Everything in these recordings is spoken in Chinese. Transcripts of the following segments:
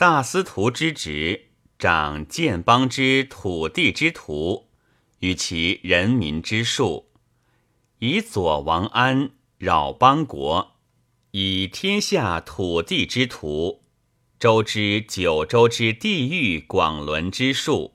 大司徒之职，掌建邦之土地之图，与其人民之数，以左王安扰邦国，以天下土地之图，周之九州之地域广伦之数，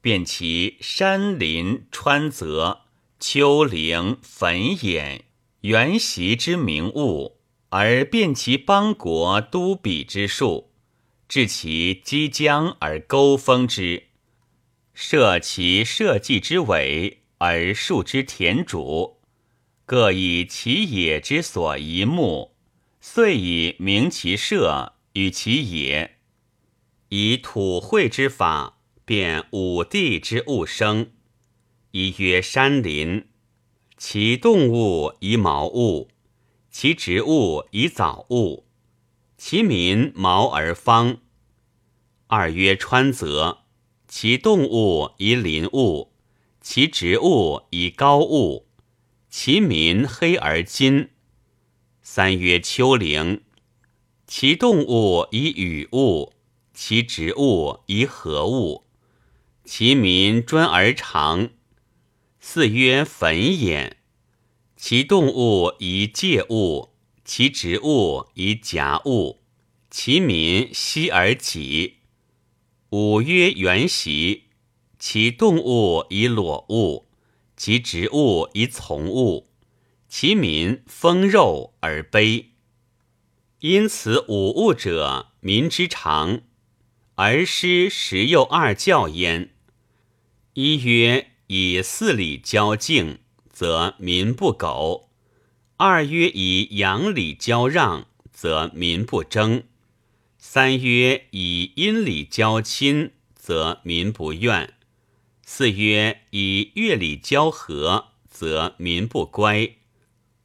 辨其山林川泽、丘陵汾堰、原习之名物，而辨其邦国都比之数。治其积江而沟封之，设其社稷之尾而树之田主，各以其野之所宜牧，遂以名其社与其野，以土会之法变五地之物生。一曰山林，其动物以毛物，其植物以藻物。其民毛而方。二曰川泽，其动物以林物，其植物以高物，其民黑而金。三曰丘陵，其动物以雨物，其植物以禾物，其民专而长。四曰汾堰，其动物以介物。其植物以夹物，其民息而己。五曰原习，其动物以裸物，其植物以从物，其民丰肉而卑。因此五物者，民之常。而师十又二教焉：一曰以四礼交敬，则民不苟。二曰以阳礼交让，则民不争；三曰以阴礼交亲，则民不怨；四曰以乐礼交和，则民不乖；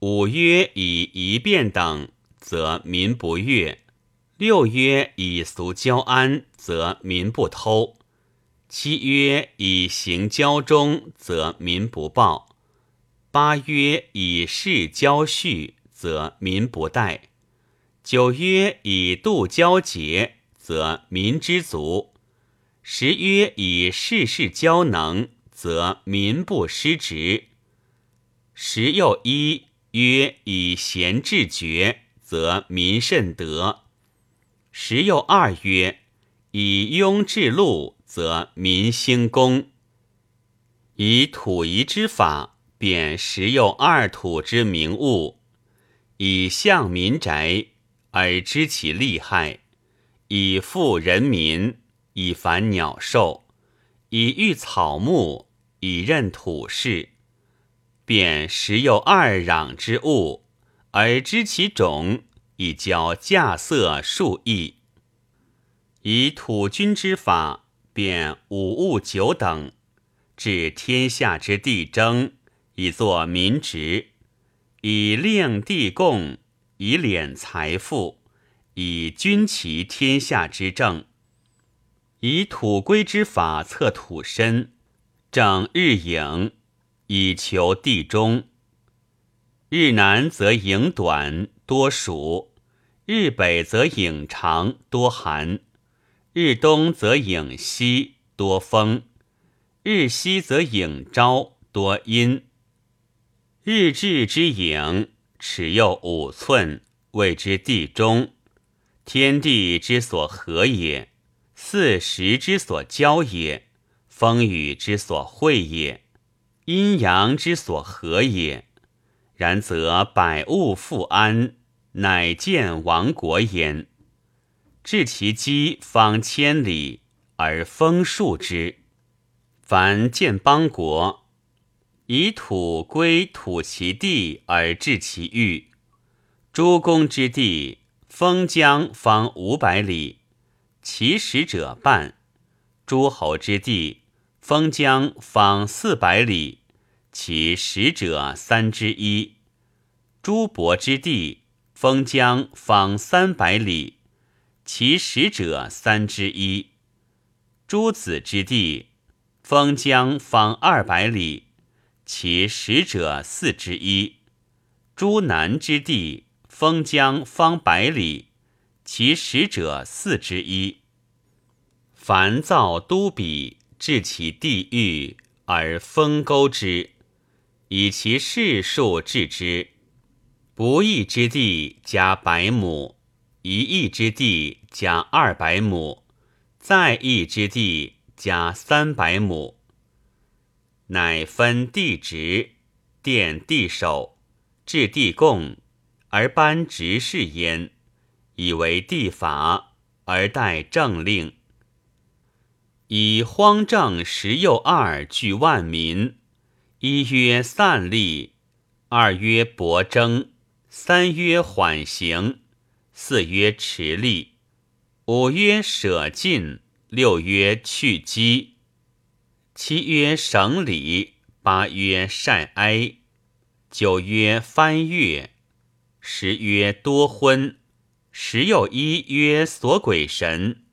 五曰以仪变等，则民不悦；六曰以俗交安，则民不偷；七曰以行交忠，则民不暴。八曰以事交序，则民不殆；九曰以度交节，则民知足；十曰以事事交能，则民不失职；十又一曰以贤治决，则民甚德；十又二曰以庸治禄，则民兴功。以土仪之法。便时有二土之名物，以向民宅而知其利害，以富人民，以繁鸟兽，以育草木，以任土事。便时有二壤之物，而知其种，以教稼穑数义。以土君之法，便五物九等，治天下之地争。以作民职，以令地贡，以敛财富，以君齐天下之政。以土规之法测土深，正日影，以求地中。日南则影短，多暑；日北则影长，多寒；日东则影西，多风；日西则影朝，多阴。日至之影，尺又五寸，谓之地中。天地之所合也，四时之所交也，风雨之所会也，阴阳之所合也。然则百物复安，乃见亡国焉。至其基方千里，而封树之。凡建邦国。以土归土其地而治其域。诸公之地，封疆方五百里，其实者半；诸侯之地，封疆方四百里，其实者三之一；诸伯之地，封疆方三百里，其实者三之一；诸子之地，封疆方二百里。其使者四之一，诸南之地，封疆方百里，其使者四之一。凡造都比，治其地域而封沟之，以其世数治之。不义之地加百亩，一义之地加二百亩，在义之地加三百亩。乃分地职，奠地首，置地贡，而颁执事焉，以为地法，而待政令。以荒政十又二据万民：一曰散吏，二曰伯征，三曰缓刑，四曰持吏，五曰舍禁，六曰去积，七曰省礼，八曰善哀，九曰翻阅，十曰多婚，十又一曰锁鬼神。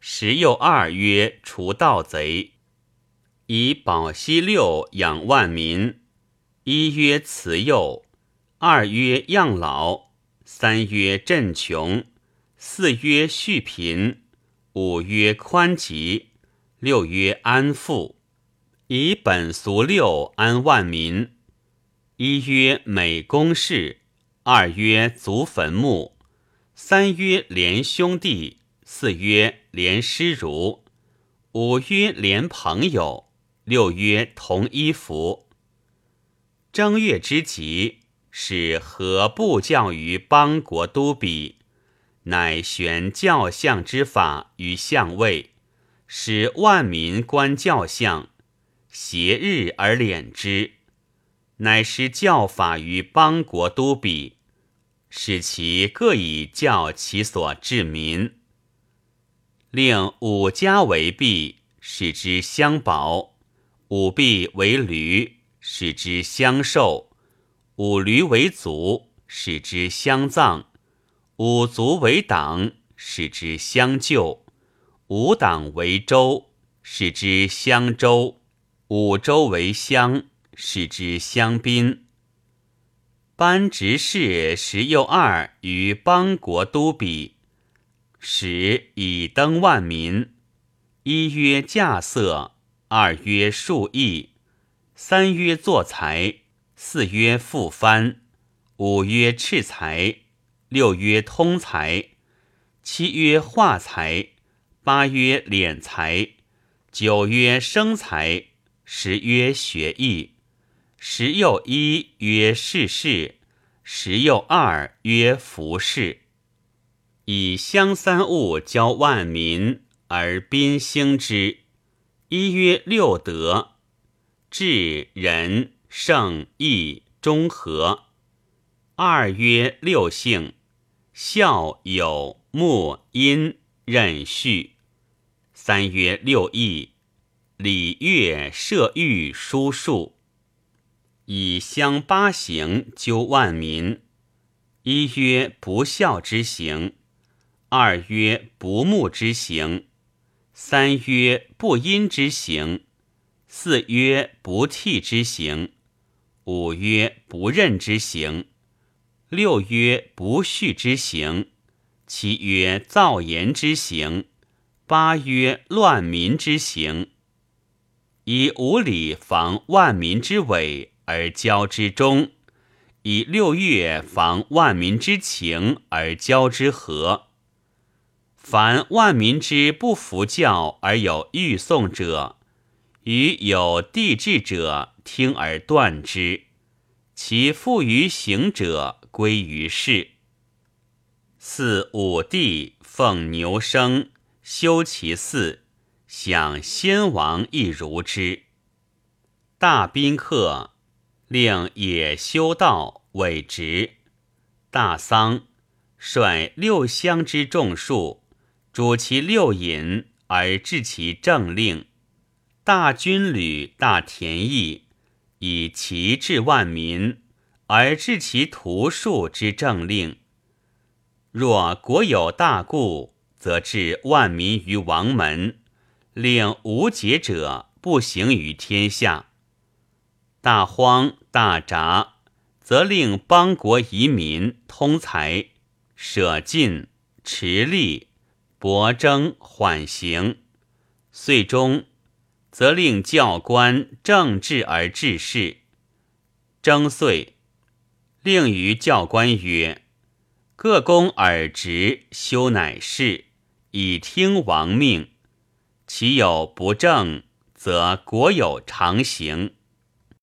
十又二曰除盗贼，以保息六养万民。一曰慈幼，二曰养老，三曰振穷，四曰恤贫，五曰宽吉，六曰安富。以本俗六安万民。一曰美公事，二曰足坟墓，三曰连兄弟，四曰。连师儒，五曰连朋友，六曰同衣服。正月之吉，使何部教于邦国都比，乃选教相之法于相位，使万民观教相，挟日而敛之，乃施教法于邦国都比，使其各以教其所治民。令五家为婢，使之相保；五婢为驴，使之相授；五驴为卒，使之相葬；五卒为党，使之相救；五党为州，使之相州；五州为乡，使之乡宾。班执事十又二于邦国都比。使以登万民：一曰稼色，二曰数亿，三曰作财，四曰复藩，五曰赤财，六曰通财，七曰化财，八曰敛财，九曰生财，十曰学艺，十又一曰世事，十又二曰服饰。以香三物教万民而宾兴之，一曰六德：智、仁、圣、义、忠、和；二曰六性：孝、友、睦、阴、忍、序；三曰六义：礼、乐、射、御、书、数。以乡八行究万民，一曰不孝之行。二曰不睦之行，三曰不阴之行，四曰不悌之行，五曰不任之行，六曰不恤之行，七曰造言之行，八曰乱民之行。以五礼防万民之伪而交之忠，以六月防万民之情而交之和。凡万民之不服教而有欲讼者，与有地志者听而断之；其复于行者归于世。四五帝奉牛生，修其祀，享先王亦如之。大宾客令也修道，委职。大丧，率六乡之众数。主其六尹而治其政令，大军旅、大田邑，以其治万民而治其图数之政令。若国有大故，则置万民于王门，令无节者不行于天下。大荒大札，则令邦国移民通财，舍尽持利。博征缓行，岁终，则令教官正治而治事。征岁，令于教官曰：“各公尔直，修乃事，以听王命。其有不正，则国有常行。”